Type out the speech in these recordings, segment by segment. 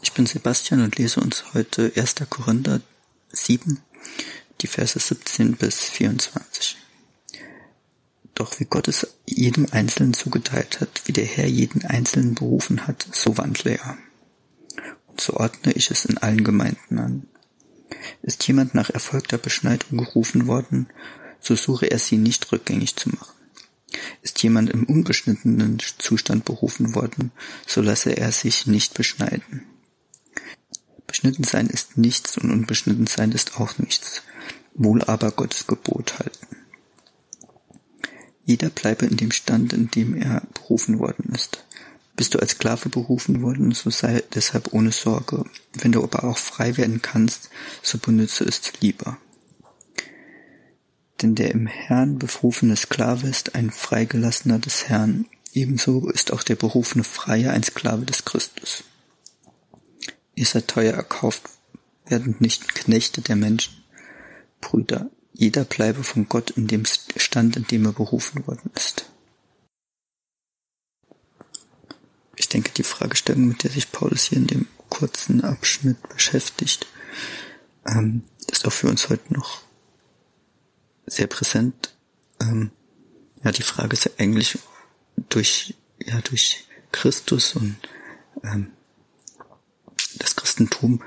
Ich bin Sebastian und lese uns heute 1. Korinther 7, die Verse 17 bis 24. Doch wie Gott es jedem Einzelnen zugeteilt hat, wie der Herr jeden Einzelnen berufen hat, so wandle er. Und so ordne ich es in allen Gemeinden an. Ist jemand nach erfolgter Beschneidung gerufen worden, so suche er sie nicht rückgängig zu machen. Ist jemand im unbeschnittenen Zustand berufen worden, so lasse er sich nicht beschneiden. Beschnitten sein ist nichts und unbeschnitten sein ist auch nichts, wohl aber Gottes Gebot halten. Jeder bleibe in dem Stand, in dem er berufen worden ist. Bist du als Sklave berufen worden, so sei deshalb ohne Sorge. Wenn du aber auch frei werden kannst, so benütze es lieber. Denn der im Herrn berufene Sklave ist ein Freigelassener des Herrn. Ebenso ist auch der berufene Freie ein Sklave des Christus. Ihr seid teuer erkauft, werdet nicht Knechte der Menschen. Brüder, jeder bleibe von Gott in dem Stand, in dem er berufen worden ist. Ich denke, die Fragestellung, mit der sich Paulus hier in dem kurzen Abschnitt beschäftigt, ähm, ist auch für uns heute noch sehr präsent. Ähm, ja, die Frage ist ja eigentlich durch, ja, durch Christus und ähm, das Christentum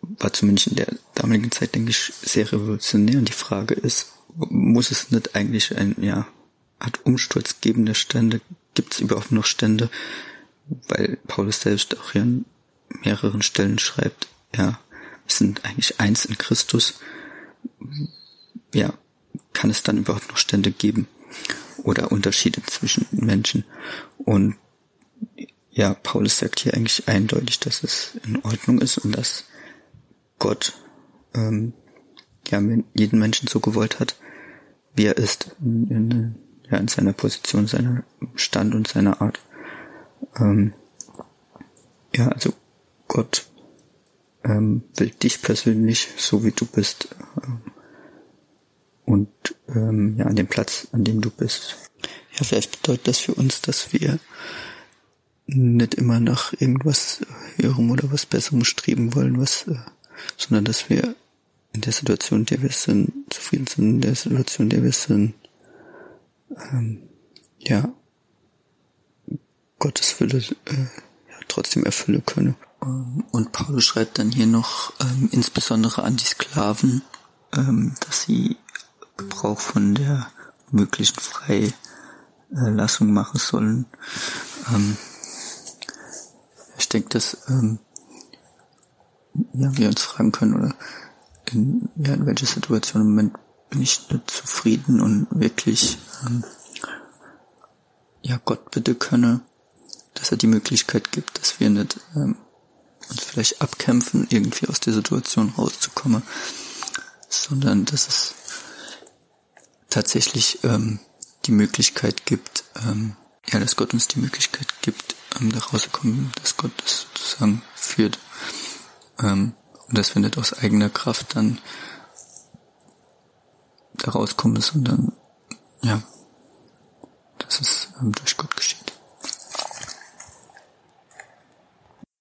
war zumindest in der damaligen Zeit, denke ich, sehr revolutionär. Und die Frage ist, muss es nicht eigentlich ein, ja, Art Umsturz geben der Stände? Gibt es überhaupt noch Stände? Weil Paulus selbst auch hier an mehreren Stellen schreibt, ja, wir sind eigentlich eins in Christus. Ja, kann es dann überhaupt noch Stände geben? Oder Unterschiede zwischen Menschen? Und ja, Paulus sagt hier eigentlich eindeutig, dass es in Ordnung ist und dass Gott ähm, ja jeden Menschen so gewollt hat, wie er ist, in, in, ja, in seiner Position, seiner Stand und seiner Art. Ähm, ja, also Gott ähm, will dich persönlich so wie du bist und ähm, ja an dem Platz, an dem du bist. Ja, vielleicht bedeutet das für uns, dass wir nicht immer nach irgendwas Höherem oder was Besserem streben wollen, was, äh, sondern dass wir in der Situation, in der wir sind, zufrieden sind, in der Situation, in der wir sind, ähm, ja, Gottes Wille äh, ja, trotzdem erfüllen können. Und Paulus schreibt dann hier noch ähm, insbesondere an die Sklaven, ähm, dass sie Gebrauch von der möglichen Freilassung machen sollen. Ähm, ich denke, dass ähm, ja, wir uns fragen können, oder in, ja, in welcher Situation im Moment bin ich nicht zufrieden und wirklich ähm, ja Gott bitte könne, dass er die Möglichkeit gibt, dass wir nicht ähm, uns vielleicht abkämpfen, irgendwie aus der Situation rauszukommen, sondern dass es tatsächlich ähm, die Möglichkeit gibt, ähm, ja, dass Gott uns die Möglichkeit gibt, ähm, da rauszukommen, dass Gott das sozusagen führt. Ähm, und dass wir nicht aus eigener Kraft dann da rauskommen, sondern ja, dass es ähm, durch.